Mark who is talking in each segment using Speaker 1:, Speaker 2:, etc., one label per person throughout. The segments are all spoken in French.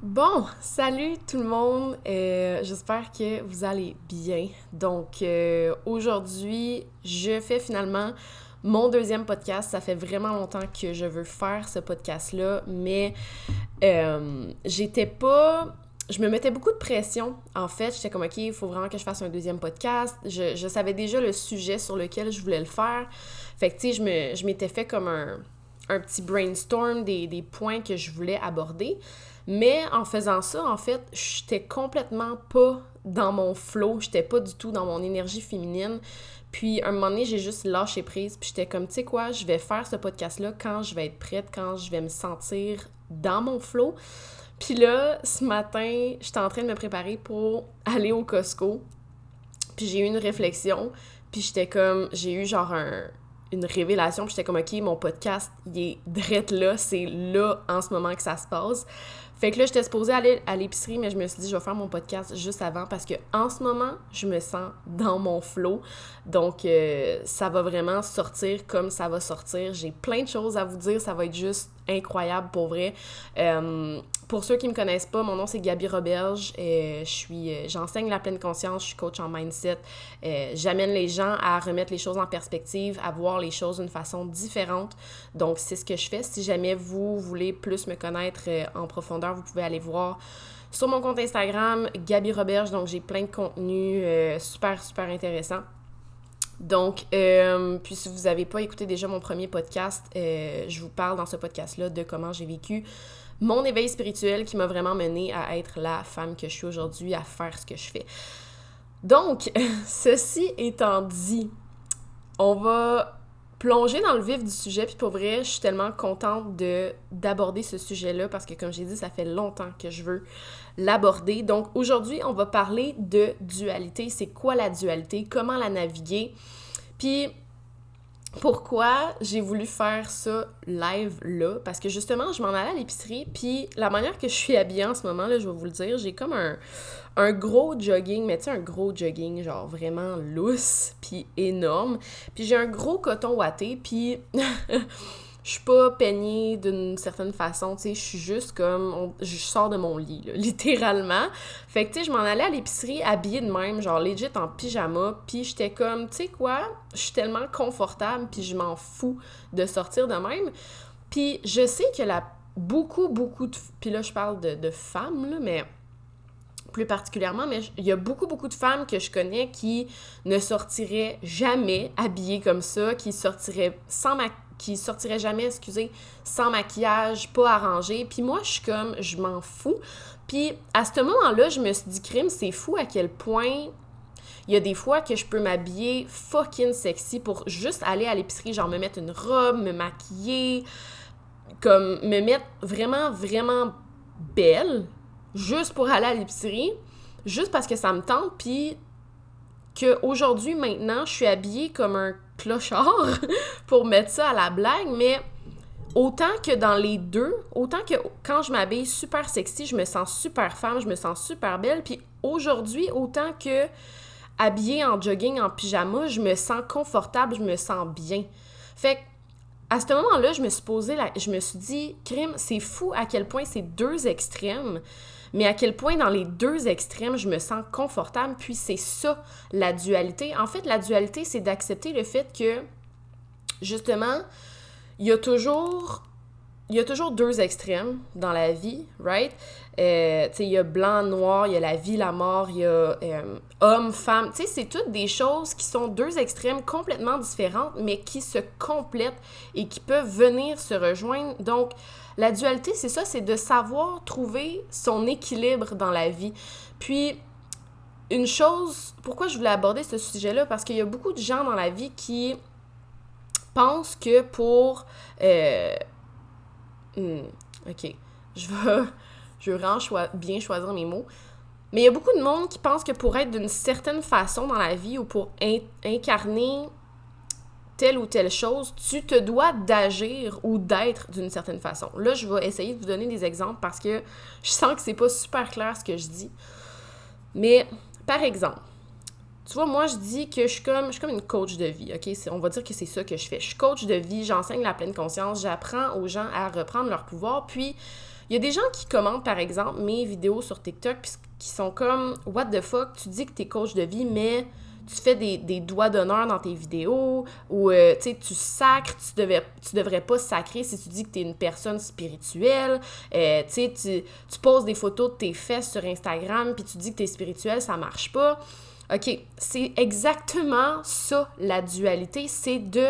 Speaker 1: Bon, salut tout le monde. Euh, J'espère que vous allez bien. Donc, euh, aujourd'hui, je fais finalement mon deuxième podcast. Ça fait vraiment longtemps que je veux faire ce podcast-là, mais euh, j'étais pas. Je me mettais beaucoup de pression. En fait, j'étais comme, OK, il faut vraiment que je fasse un deuxième podcast. Je, savais déjà le sujet sur lequel je voulais le faire. Fait que, tu sais, je m'étais fait comme un, un petit brainstorm des, des points que je voulais aborder. Mais en faisant ça, en fait, j'étais complètement pas dans mon flow, j'étais pas du tout dans mon énergie féminine. Puis, un moment donné, j'ai juste lâché prise, puis j'étais comme, tu sais quoi, je vais faire ce podcast-là quand je vais être prête, quand je vais me sentir dans mon flow. Puis là, ce matin, j'étais en train de me préparer pour aller au Costco. Puis j'ai eu une réflexion, puis j'étais comme, j'ai eu genre un, une révélation, puis j'étais comme, OK, mon podcast, il est drette là, c'est là en ce moment que ça se passe. Fait que là, j'étais supposée aller à l'épicerie, mais je me suis dit, je vais faire mon podcast juste avant parce que en ce moment, je me sens dans mon flow. Donc, euh, ça va vraiment sortir comme ça va sortir. J'ai plein de choses à vous dire. Ça va être juste incroyable pour vrai. Euh, pour ceux qui me connaissent pas, mon nom c'est Gabi Roberge. suis, euh, j'enseigne la pleine conscience. Je suis coach en mindset. j'amène les gens à remettre les choses en perspective, à voir les choses d'une façon différente. Donc, c'est ce que je fais. Si jamais vous voulez plus me connaître en profondeur, vous pouvez aller voir sur mon compte Instagram, Gabi Roberge. Donc, j'ai plein de contenus euh, super, super intéressants. Donc, euh, puis si vous n'avez pas écouté déjà mon premier podcast, euh, je vous parle dans ce podcast-là de comment j'ai vécu mon éveil spirituel qui m'a vraiment mené à être la femme que je suis aujourd'hui, à faire ce que je fais. Donc, ceci étant dit, on va plonger dans le vif du sujet. Puis pour vrai, je suis tellement contente de d'aborder ce sujet-là parce que comme j'ai dit, ça fait longtemps que je veux l'aborder. Donc aujourd'hui, on va parler de dualité. C'est quoi la dualité? Comment la naviguer? Puis pourquoi j'ai voulu faire ça live là? Parce que justement, je m'en allais à l'épicerie, puis la manière que je suis habillée en ce moment, là, je vais vous le dire, j'ai comme un, un gros jogging, mais tu sais, un gros jogging, genre vraiment lousse, puis énorme. Puis j'ai un gros coton ouaté, puis je suis pas peignée d'une certaine façon, tu sais, je suis juste comme, je sors de mon lit, littéralement. Fait que, tu sais, je m'en allais à l'épicerie habillée de même, genre legit en pyjama, puis j'étais comme, tu sais quoi, je suis tellement confortable, puis je m'en fous de sortir de même. Puis je sais que la beaucoup, beaucoup de... Puis là, je parle de, femmes, là, mais plus particulièrement, mais il y a beaucoup, beaucoup de femmes que je connais qui ne sortiraient jamais habillées comme ça, qui sortiraient sans ma... qui sortiraient jamais, excusez, sans maquillage, pas arrangé. Puis moi, je suis comme, je m'en fous. Puis à ce moment-là, je me suis dit, crime, c'est fou à quel point il y a des fois que je peux m'habiller fucking sexy pour juste aller à l'épicerie, genre me mettre une robe, me maquiller, comme me mettre vraiment, vraiment belle, juste pour aller à l'épicerie, juste parce que ça me tente, puis qu'aujourd'hui, maintenant, je suis habillée comme un clochard pour mettre ça à la blague, mais autant que dans les deux, autant que quand je m'habille super sexy, je me sens super femme, je me sens super belle, puis aujourd'hui, autant que habillée en jogging, en pyjama, je me sens confortable, je me sens bien. Fait que à ce moment-là, je me suis posé, je me suis dit, crime, c'est fou à quel point ces deux extrêmes mais à quel point dans les deux extrêmes, je me sens confortable, puis c'est ça, la dualité. En fait, la dualité, c'est d'accepter le fait que, justement, il y a toujours... Il y a toujours deux extrêmes dans la vie, right? Euh, tu sais, il y a blanc, noir, il y a la vie, la mort, il y a euh, homme, femme. Tu sais, c'est toutes des choses qui sont deux extrêmes complètement différentes, mais qui se complètent et qui peuvent venir se rejoindre. Donc, la dualité, c'est ça, c'est de savoir trouver son équilibre dans la vie. Puis, une chose, pourquoi je voulais aborder ce sujet-là? Parce qu'il y a beaucoup de gens dans la vie qui pensent que pour... Euh, hmm, ok, je vais, je vais bien choisir mes mots. Mais il y a beaucoup de monde qui pense que pour être d'une certaine façon dans la vie ou pour incarner telle ou telle chose, tu te dois d'agir ou d'être d'une certaine façon. Là, je vais essayer de vous donner des exemples parce que je sens que c'est pas super clair ce que je dis. Mais par exemple, tu vois, moi, je dis que je suis comme, je suis comme une coach de vie, OK? On va dire que c'est ça que je fais. Je suis coach de vie, j'enseigne la pleine conscience, j'apprends aux gens à reprendre leur pouvoir, puis Il y a des gens qui commentent, par exemple, mes vidéos sur TikTok, qui sont comme What the fuck, tu dis que t'es coach de vie, mais tu fais des, doigts d'honneur dans tes vidéos, ou euh, tu sais, tu sacres, tu, devais, tu devrais pas sacrer si tu dis que tu es une personne spirituelle. Euh, tu sais, tu poses des photos de tes fesses sur Instagram, puis tu dis que tu es spirituel, ça marche pas. OK, c'est exactement ça, la dualité, c'est de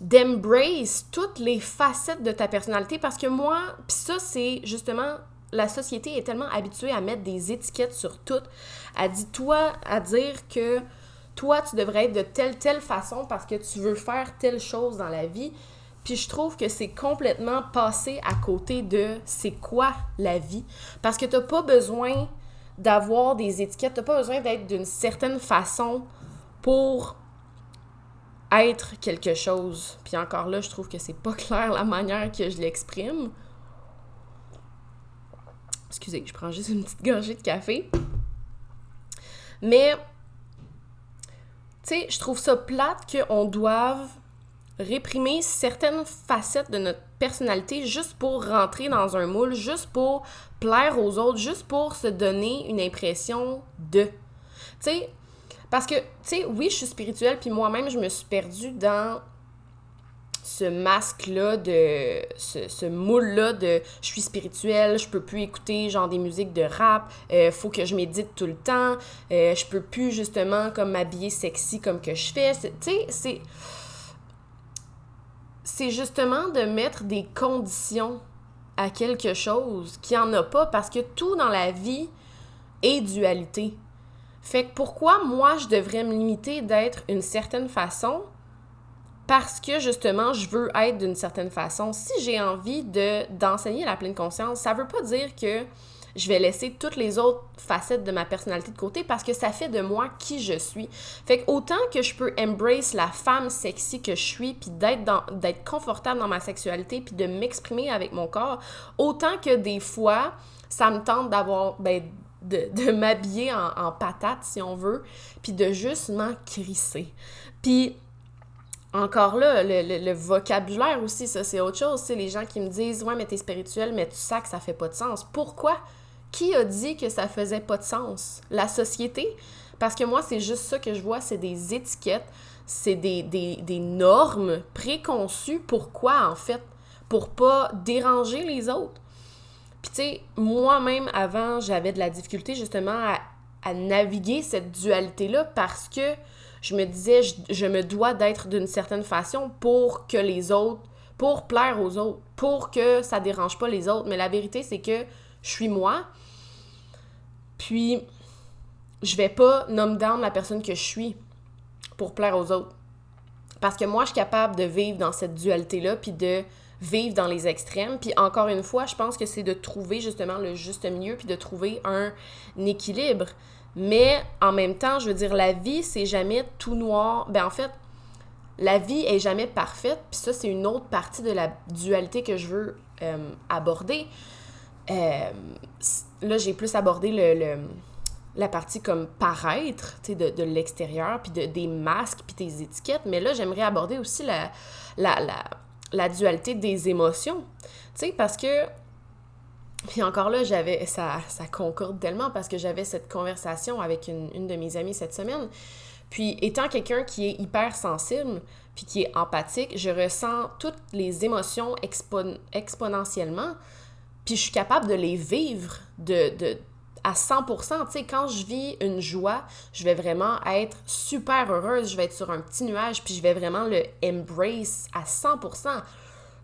Speaker 1: d'embrace toutes les facettes de ta personnalité parce que moi, puis ça c'est justement la société est tellement habituée à mettre des étiquettes sur tout, à dit toi à dire que toi tu devrais être de telle telle façon parce que tu veux faire telle chose dans la vie. Puis je trouve que c'est complètement passé à côté de c'est quoi la vie parce que tu pas besoin d'avoir des étiquettes, tu pas besoin d'être d'une certaine façon pour être quelque chose. Puis encore là, je trouve que c'est pas clair la manière que je l'exprime. Excusez, je prends juste une petite gorgée de café. Mais, tu sais, je trouve ça plate qu'on doive réprimer certaines facettes de notre personnalité juste pour rentrer dans un moule, juste pour plaire aux autres, juste pour se donner une impression de. Tu sais, parce que, tu sais, oui, je suis spirituelle, puis moi-même, je me suis perdue dans ce masque-là, de ce, moule-là de je suis spirituelle, je peux plus écouter genre des musiques de rap, euh, faut que je médite tout le temps, euh, je peux plus justement comme m'habiller sexy comme que je fais. Tu sais, c'est. C'est justement de mettre des conditions à quelque chose qui en a pas parce que tout dans la vie est dualité. Fait que pourquoi moi je devrais me limiter d'être une certaine façon? Parce que justement je veux être d'une certaine façon. Si j'ai envie de d'enseigner la pleine conscience, ça veut pas dire que je vais laisser toutes les autres facettes de ma personnalité de côté parce que ça fait de moi qui je suis. Fait que autant que je peux embrace la femme sexy que je suis puis d'être dans d'être confortable dans ma sexualité puis de m'exprimer avec mon corps, autant que des fois ça me tente d'avoir ben, de, m'habiller en, patate, si on veut, puis de juste m'en crisser. Puis, encore là, le, vocabulaire aussi, ça, c'est autre chose. C'est les gens qui me disent « Ouais, mais t'es spirituel, mais tu sais que ça fait pas de sens. » Pourquoi? Qui a dit que ça faisait pas de sens? La société? Parce que moi, c'est juste ça que je vois, c'est des étiquettes, c'est des, des normes préconçues. Pourquoi, en fait? Pour pas déranger les autres puis tu sais, moi-même, avant, j'avais de la difficulté justement à, naviguer cette dualité-là parce que je me disais, je, me dois d'être d'une certaine façon pour que les autres, pour plaire aux autres, pour que ça dérange pas les autres. Mais la vérité, c'est que je suis moi. Puis, je vais pas nommer down la personne que je suis pour plaire aux autres. Parce que moi, je suis capable de vivre dans cette dualité-là, puis de vivre dans les extrêmes. Puis encore une fois, je pense que c'est de trouver justement le juste milieu, puis de trouver un, équilibre. Mais en même temps, je veux dire, la vie, c'est jamais tout noir. Ben en fait, la vie est jamais parfaite. Puis ça, c'est une autre partie de la dualité que je veux euh, aborder. Euh, là, j'ai plus abordé le, la partie comme paraître, tu sais, de, de l'extérieur, puis de, des masques, puis des étiquettes. Mais là, j'aimerais aborder aussi la, la, la la dualité des émotions. Tu sais, parce que. Puis encore là, j'avais. Ça, ça concorde tellement parce que j'avais cette conversation avec une, de mes amies cette semaine. Puis étant quelqu'un qui est hyper sensible, puis qui est empathique, je ressens toutes les émotions exponentiellement, puis je suis capable de les vivre de, à 100%. Tu sais, quand je vis une joie, je vais vraiment être super heureuse, je vais être sur un petit nuage, puis je vais vraiment le embrace à 100%.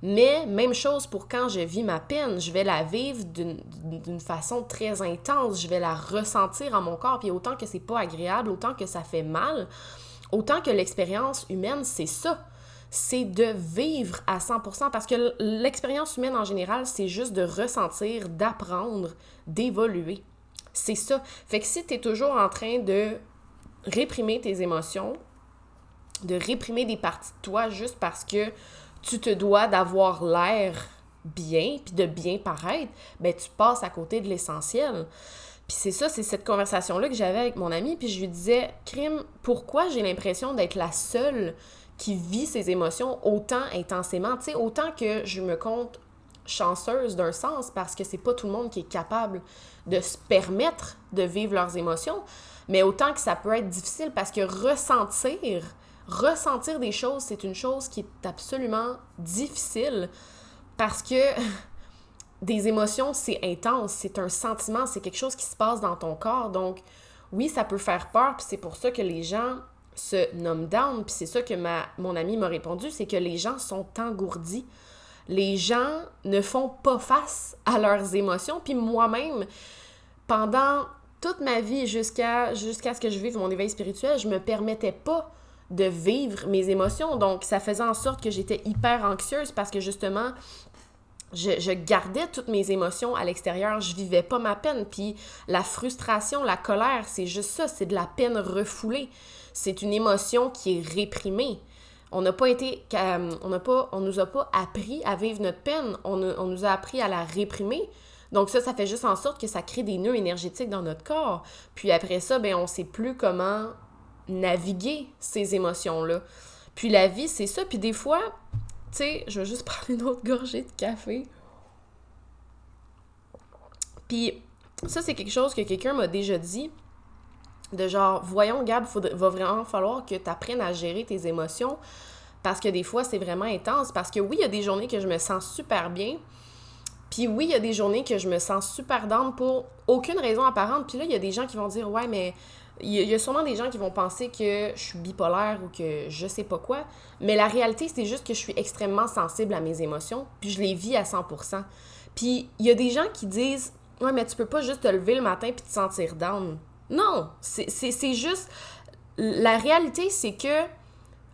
Speaker 1: Mais même chose pour quand je vis ma peine, je vais la vivre d'une façon très intense, je vais la ressentir en mon corps, puis autant que c'est pas agréable, autant que ça fait mal, autant que l'expérience humaine, c'est ça c'est de vivre à 100% parce que l'expérience humaine en général, c'est juste de ressentir, d'apprendre, d'évoluer. C'est ça. Fait que si tu es toujours en train de réprimer tes émotions, de réprimer des parties de toi juste parce que tu te dois d'avoir l'air bien, puis de bien paraître, ben tu passes à côté de l'essentiel. Puis c'est ça, c'est cette conversation-là que j'avais avec mon ami, puis je lui disais, Crime, pourquoi j'ai l'impression d'être la seule qui vit ses émotions autant intensément? Tu sais, autant que je me compte chanceuse d'un sens parce que c'est pas tout le monde qui est capable de se permettre de vivre leurs émotions, mais autant que ça peut être difficile parce que ressentir, ressentir des choses, c'est une chose qui est absolument difficile parce que des émotions, c'est intense, c'est un sentiment, c'est quelque chose qui se passe dans ton corps. Donc, oui, ça peut faire peur, puis c'est pour ça que les gens se nomment down, puis c'est ça que mon ami m'a répondu, c'est que les gens sont engourdis. Les gens ne font pas face à leurs émotions, puis moi-même, pendant toute ma vie jusqu'à ce que je vive mon éveil spirituel, je me permettais pas de vivre mes émotions. Donc, ça faisait en sorte que j'étais hyper anxieuse parce que justement, je, gardais toutes mes émotions à l'extérieur, je vivais pas ma peine. Puis la frustration, la colère, c'est juste ça, c'est de la peine refoulée. C'est une émotion qui est réprimée. On n'a pas été, on n'a pas, on nous a pas appris à vivre notre peine, on, nous a appris à la réprimer. Donc ça, ça fait juste en sorte que ça crée des nœuds énergétiques dans notre corps. Puis après ça, ben on sait plus comment naviguer ces émotions-là. Puis la vie, c'est ça. Puis des fois, tu sais, je vais juste prendre une autre gorgée de café. Puis ça, c'est quelque chose que quelqu'un m'a déjà dit. De genre, voyons, Gab, il va vraiment falloir que tu apprennes à gérer tes émotions. Parce que des fois, c'est vraiment intense. Parce que oui, il y a des journées que je me sens super bien. Puis oui, il y a des journées que je me sens super down pour aucune raison apparente. Puis là, il y a des gens qui vont dire Ouais, mais il y, a sûrement des gens qui vont penser que je suis bipolaire ou que je sais pas quoi. Mais la réalité, c'est juste que je suis extrêmement sensible à mes émotions. Puis je les vis à 100%. Puis il y a des gens qui disent Ouais, mais tu peux pas juste te lever le matin puis te sentir down. Non, c'est juste. La réalité, c'est que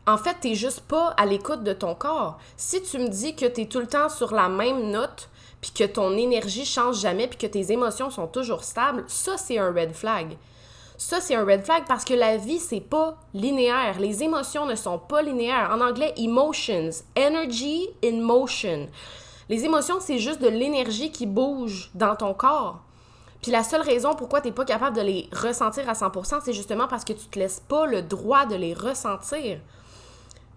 Speaker 1: en fait, t'es juste pas à l'écoute de ton corps. Si tu me dis que tu es tout le temps sur la même note, puis que ton énergie change jamais, puis que tes émotions sont toujours stables, ça, c'est un red flag. Ça, c'est un red flag parce que la vie, c'est pas linéaire. Les émotions ne sont pas linéaires. En anglais, emotions, energy in motion. Les émotions, c'est juste de l'énergie qui bouge dans ton corps. Puis la seule raison pourquoi tu n'es pas capable de les ressentir à 100%, c'est justement parce que tu te laisses pas le droit de les ressentir.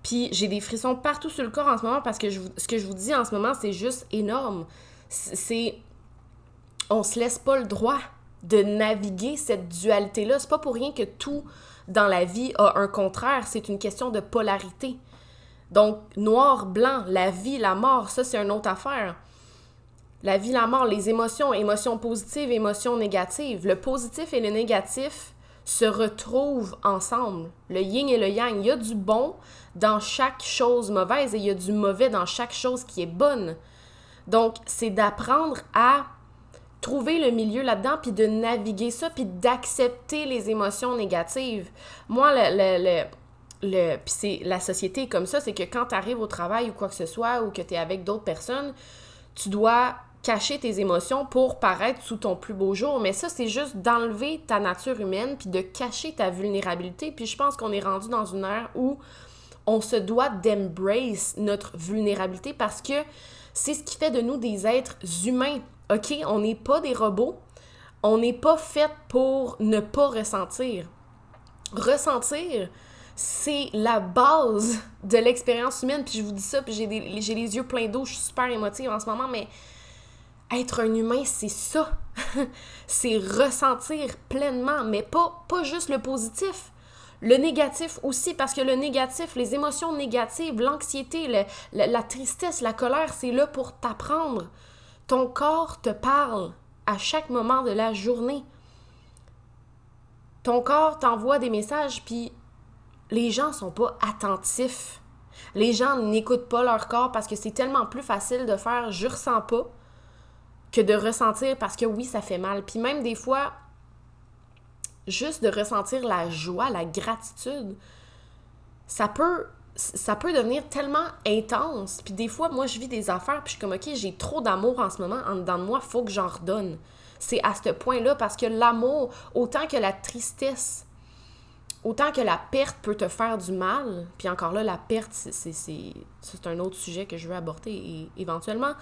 Speaker 1: Puis j'ai des frissons partout sur le corps en ce moment parce que ce que je vous dis en ce moment, c'est juste énorme c'est. On se laisse pas le droit de naviguer cette dualité-là. C'est pas pour rien que tout dans la vie a un contraire. C'est une question de polarité. Donc, noir, blanc, la vie, la mort, ça, c'est une autre affaire. La vie, la mort, les émotions, émotions positives, émotions négatives. Le positif et le négatif se retrouvent ensemble. Le yin et le yang. Il y a du bon dans chaque chose mauvaise et il y a du mauvais dans chaque chose qui est bonne. Donc, c'est d'apprendre à trouver le milieu là-dedans, puis de naviguer ça, puis d'accepter les émotions négatives. Moi, le, le, puis c'est la société comme ça, c'est que quand tu arrives au travail ou quoi que ce soit, ou que tu es avec d'autres personnes, tu dois cacher tes émotions pour paraître sous ton plus beau jour. Mais ça, c'est juste d'enlever ta nature humaine, puis de cacher ta vulnérabilité. Puis je pense qu'on est rendu dans une ère où on se doit d'embrace notre vulnérabilité parce que c'est ce qui fait de nous des êtres humains. OK? On n'est pas des robots. On n'est pas fait pour ne pas ressentir. Ressentir, c'est la base de l'expérience humaine. Puis je vous dis ça, puis j'ai, les yeux pleins d'eau, je suis super émotive en ce moment, mais être un humain, c'est ça. c'est ressentir pleinement, mais pas, juste le positif. Le négatif aussi, parce que le négatif, les émotions négatives, l'anxiété, la, tristesse, la colère, c'est là pour t'apprendre. Ton corps te parle à chaque moment de la journée. Ton corps t'envoie des messages, puis les gens sont pas attentifs. Les gens n'écoutent pas leur corps parce que c'est tellement plus facile de faire je ressens pas que de ressentir parce que oui, ça fait mal. Puis même des fois, juste de ressentir la joie, la gratitude, ça peut ça peut devenir tellement intense. Puis des fois, moi, je vis des affaires, puis je suis comme, OK, j'ai trop d'amour en ce moment en dedans de moi, faut que j'en redonne. C'est à ce point-là, parce que l'amour, autant que la tristesse, autant que la perte peut te faire du mal, puis encore là, la perte, c'est un autre sujet que je veux aborder éventuellement,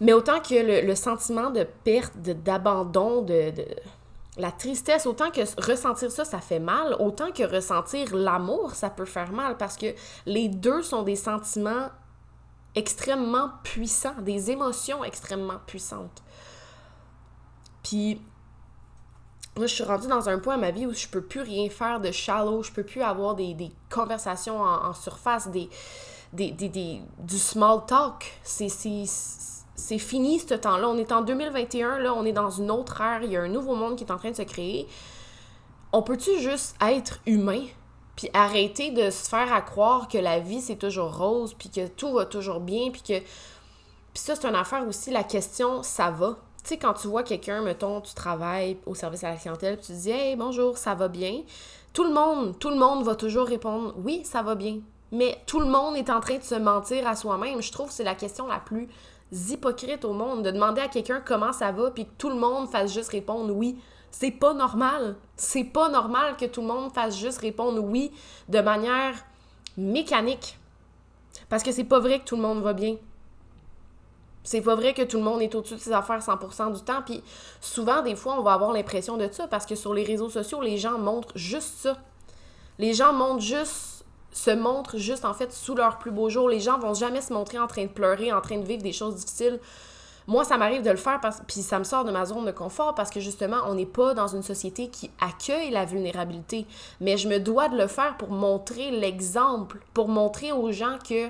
Speaker 1: mais autant que le, sentiment de perte, d'abandon, de la tristesse, autant que ressentir ça, ça fait mal, autant que ressentir l'amour, ça peut faire mal parce que les deux sont des sentiments extrêmement puissants, des émotions extrêmement puissantes. Puis, moi, je suis rendue dans un point à ma vie où je peux plus rien faire de shallow, je peux plus avoir des, conversations en, surface, des, des, des, du small talk. C'est c'est fini ce temps-là. On est en 2021, là, on est dans une autre ère, il y a un nouveau monde qui est en train de se créer. On peut-tu juste être humain, puis arrêter de se faire croire que la vie c'est toujours rose, puis que tout va toujours bien, puis que. Puis ça, c'est une affaire aussi, la question ça va? Tu sais, quand tu vois quelqu'un, mettons, tu travailles au service à la clientèle, puis tu dis Hey, bonjour, ça va bien? Tout le monde, tout le monde va toujours répondre Oui, ça va bien. Mais tout le monde est en train de se mentir à soi-même. Je trouve que c'est la question la plus hypocrites au monde de demander à quelqu'un comment ça va puis que tout le monde fasse juste répondre oui. C'est pas normal. C'est pas normal que tout le monde fasse juste répondre oui de manière mécanique. Parce que c'est pas vrai que tout le monde va bien. C'est pas vrai que tout le monde est au-dessus de ses affaires 100% du temps. Puis souvent, des fois, on va avoir l'impression de ça parce que sur les réseaux sociaux, les gens montrent juste ça. Les gens montrent juste se montrent juste en fait sous leur plus beau jour. Les gens vont jamais se montrer en train de pleurer, en train de vivre des choses difficiles. Moi, ça m'arrive de le faire parce puis ça me sort de ma zone de confort parce que justement, on n'est pas dans une société qui accueille la vulnérabilité, mais je me dois de le faire pour montrer l'exemple, pour montrer aux gens que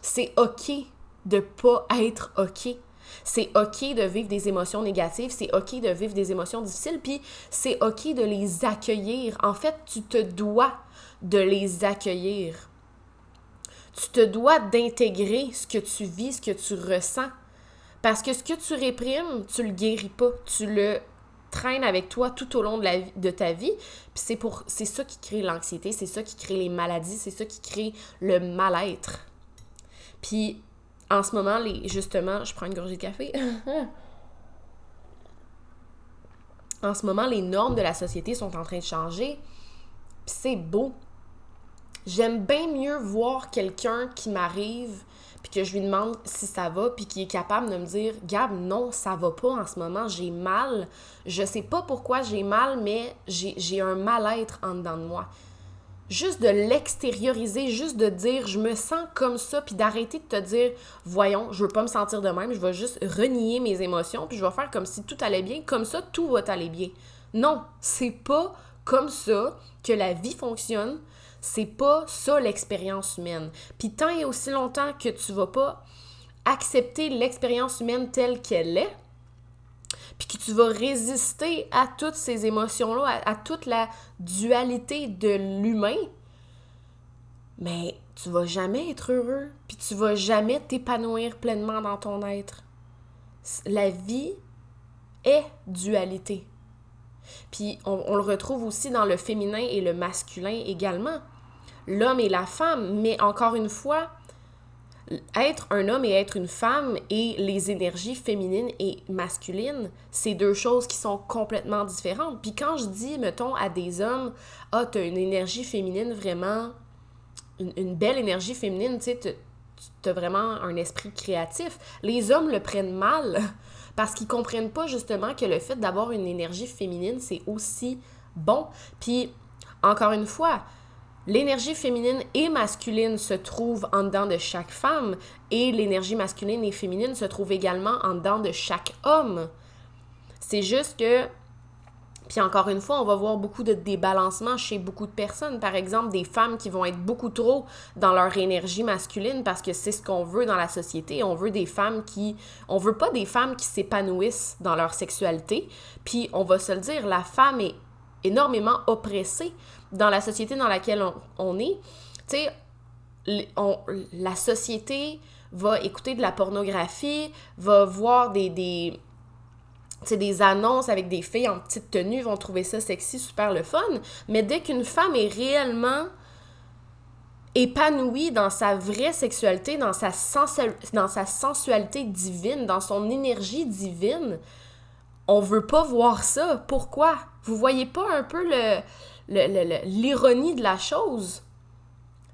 Speaker 1: c'est OK de pas être OK. C'est OK de vivre des émotions négatives, c'est OK de vivre des émotions difficiles, puis c'est OK de les accueillir. En fait, tu te dois de les accueillir. Tu te dois d'intégrer ce que tu vis, ce que tu ressens. Parce que ce que tu réprimes, tu le guéris pas. Tu le traînes avec toi tout au long de, ta vie. Puis c'est pour c'est ça qui crée l'anxiété, c'est ça qui crée les maladies, c'est ça qui crée le mal-être. Puis en ce moment, les, justement, je prends une gorgée de café. en ce moment, les normes de la société sont en train de changer. C'est beau. J'aime bien mieux voir quelqu'un qui m'arrive puis que je lui demande si ça va, puis qui est capable de me dire Gab, non, ça va pas en ce moment, j'ai mal. Je sais pas pourquoi j'ai mal, mais j'ai un mal-être en dedans de moi. Juste de l'extérioriser, juste de dire je me sens comme ça, puis d'arrêter de te dire voyons, je veux pas me sentir de même, je vais juste renier mes émotions, puis je vais faire comme si tout allait bien, comme ça tout va aller bien. Non, c'est pas comme ça que la vie fonctionne c'est pas ça l'expérience humaine. Puis tant et aussi longtemps que tu vas pas accepter l'expérience humaine telle qu'elle est, puis que tu vas résister à toutes ces émotions-là, à, toute la dualité de l'humain, mais tu vas jamais être heureux, puis tu vas jamais t'épanouir pleinement dans ton être. La vie est dualité. Puis on, on, le retrouve aussi dans le féminin et le masculin également l'homme et la femme, mais encore une fois, être un homme et être une femme et les énergies féminines et masculines, c'est deux choses qui sont complètement différentes. Puis quand je dis, mettons, à des hommes, ah, t'as une énergie féminine vraiment, une, belle énergie féminine, tu sais, t'as vraiment un esprit créatif, les hommes le prennent mal parce qu'ils comprennent pas justement que le fait d'avoir une énergie féminine, c'est aussi bon. Puis, encore une fois, L'énergie féminine et masculine se trouve en dedans de chaque femme et l'énergie masculine et féminine se trouve également en dedans de chaque homme. C'est juste que, puis encore une fois, on va voir beaucoup de débalancement chez beaucoup de personnes. Par exemple, des femmes qui vont être beaucoup trop dans leur énergie masculine parce que c'est ce qu'on veut dans la société. On veut des femmes qui... On veut pas des femmes qui s'épanouissent dans leur sexualité. Puis on va se le dire, la femme est énormément oppressée dans la société dans laquelle on, est, tu sais, la société va écouter de la pornographie, va voir des, des, des annonces avec des filles en petite tenue, vont trouver ça sexy, super le fun. Mais dès qu'une femme est réellement épanouie dans sa vraie sexualité, dans sa, dans sa sensualité divine, dans son énergie divine, on veut pas voir ça. Pourquoi? Vous voyez pas un peu l'ironie de la chose?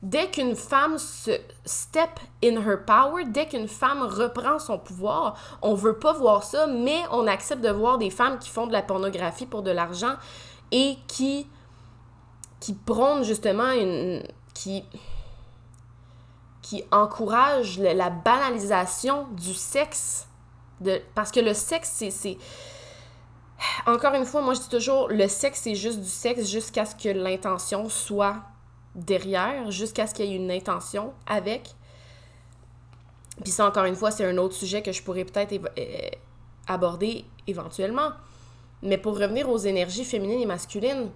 Speaker 1: Dès qu'une femme se step in her power, dès qu'une femme reprend son pouvoir, on veut pas voir ça, mais on accepte de voir des femmes qui font de la pornographie pour de l'argent et qui prônent justement une qui qui encourage la banalisation du sexe. Parce que le sexe, c'est. Encore une fois, moi je dis toujours, le sexe, c'est juste du sexe jusqu'à ce que l'intention soit derrière, jusqu'à ce qu'il y ait une intention avec. Puis ça, encore une fois, c'est un autre sujet que je pourrais peut-être euh, aborder éventuellement. Mais pour revenir aux énergies féminines et masculines,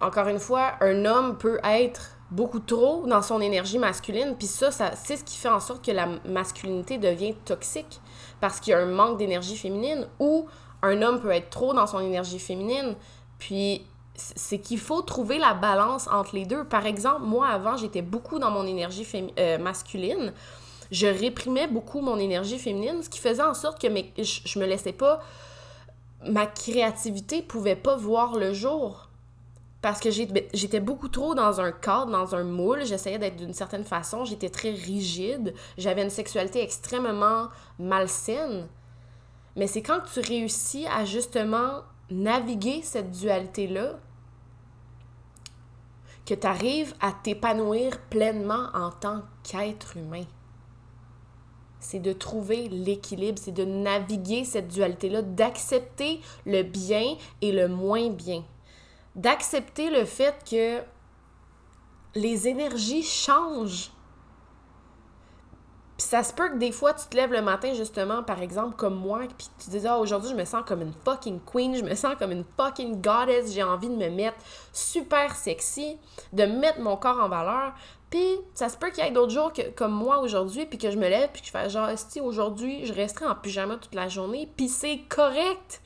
Speaker 1: encore une fois, un homme peut être beaucoup trop dans son énergie masculine, puis ça, ça c'est ce qui fait en sorte que la masculinité devient toxique, parce qu'il y a un manque d'énergie féminine, ou un homme peut être trop dans son énergie féminine, puis c'est qu'il faut trouver la balance entre les deux. Par exemple, moi, avant, j'étais beaucoup dans mon énergie euh, masculine, je réprimais beaucoup mon énergie féminine, ce qui faisait en sorte que je, je me laissais pas... Ma créativité pouvait pas voir le jour parce que j'étais beaucoup trop dans un cadre, dans un moule. J'essayais d'être d'une certaine façon. J'étais très rigide. J'avais une sexualité extrêmement malsaine. Mais c'est quand tu réussis à justement naviguer cette dualité-là que tu arrives à t'épanouir pleinement en tant qu'être humain. C'est de trouver l'équilibre, c'est de naviguer cette dualité-là, d'accepter le bien et le moins bien d'accepter le fait que les énergies changent. Puis ça se peut que des fois, tu te lèves le matin, justement, par exemple, comme moi, puis tu dis, ah, aujourd'hui, je me sens comme une fucking queen, je me sens comme une fucking goddess, j'ai envie de me mettre super sexy, de mettre mon corps en valeur. Puis ça se peut qu'il y ait d'autres jours comme moi aujourd'hui, puis que je me lève, puis que je fais genre, si aujourd'hui, je resterai en pyjama toute la journée, puis c'est correct.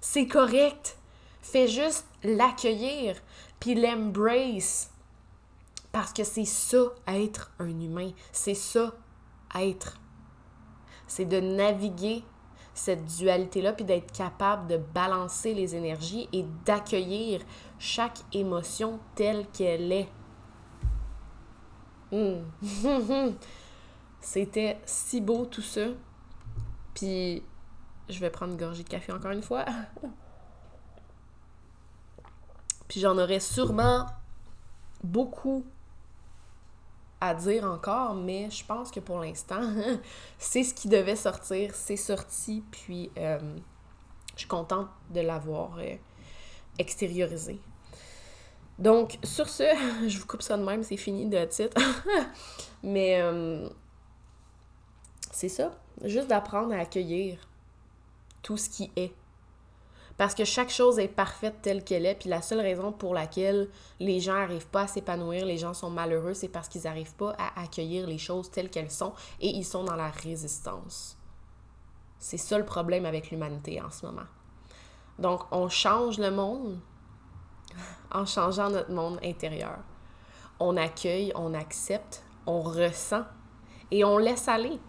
Speaker 1: C'est correct. Fais juste l'accueillir, puis l'embrace. Parce que c'est ça, être un humain. C'est ça, être. C'est de naviguer cette dualité-là, puis d'être capable de balancer les énergies et d'accueillir chaque émotion telle qu'elle est. Hmm. C'était si beau tout ça. Puis, je vais prendre une gorgée de café encore une fois. Puis j'en aurais sûrement beaucoup à dire encore, mais je pense que pour l'instant, c'est ce qui devait sortir, c'est sorti, puis euh, je suis contente de l'avoir euh, extériorisé. Donc, sur ce, je vous coupe ça de même, c'est fini de titre. mais euh, c'est ça, juste d'apprendre à accueillir tout ce qui est parce que chaque chose est parfaite telle qu'elle est, puis la seule raison pour laquelle les gens n'arrivent pas à s'épanouir, les gens sont malheureux, c'est parce qu'ils n'arrivent pas à accueillir les choses telles qu'elles sont et ils sont dans la résistance. C'est ça le problème avec l'humanité en ce moment. Donc, on change le monde en changeant notre monde intérieur. On accueille, on accepte, on ressent et on laisse aller.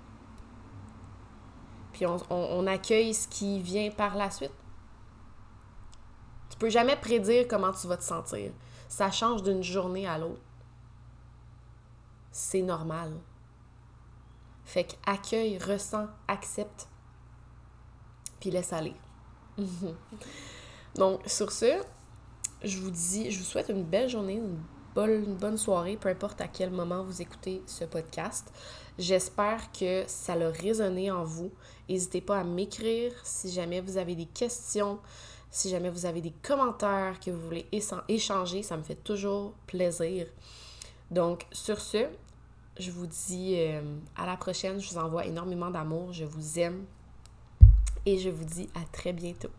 Speaker 1: Puis on, on accueille ce qui vient par la suite. Tu peux jamais prédire comment tu vas te sentir. Ça change d'une journée à l'autre. C'est normal. Fait qu'accueille, ressens, accepte, puis laisse aller. Donc, sur ce, je vous dis, je vous souhaite une belle journée, une bonne, une bonne soirée, peu importe à quel moment vous écoutez ce podcast. J'espère que ça a résonné en vous. N'hésitez pas à m'écrire si jamais vous avez des questions, si jamais vous avez des commentaires que vous voulez échanger, ça me fait toujours plaisir. Donc, sur ce, je vous dis euh, à la prochaine. Je vous envoie énormément d'amour. Je vous aime. Et je vous dis à très bientôt.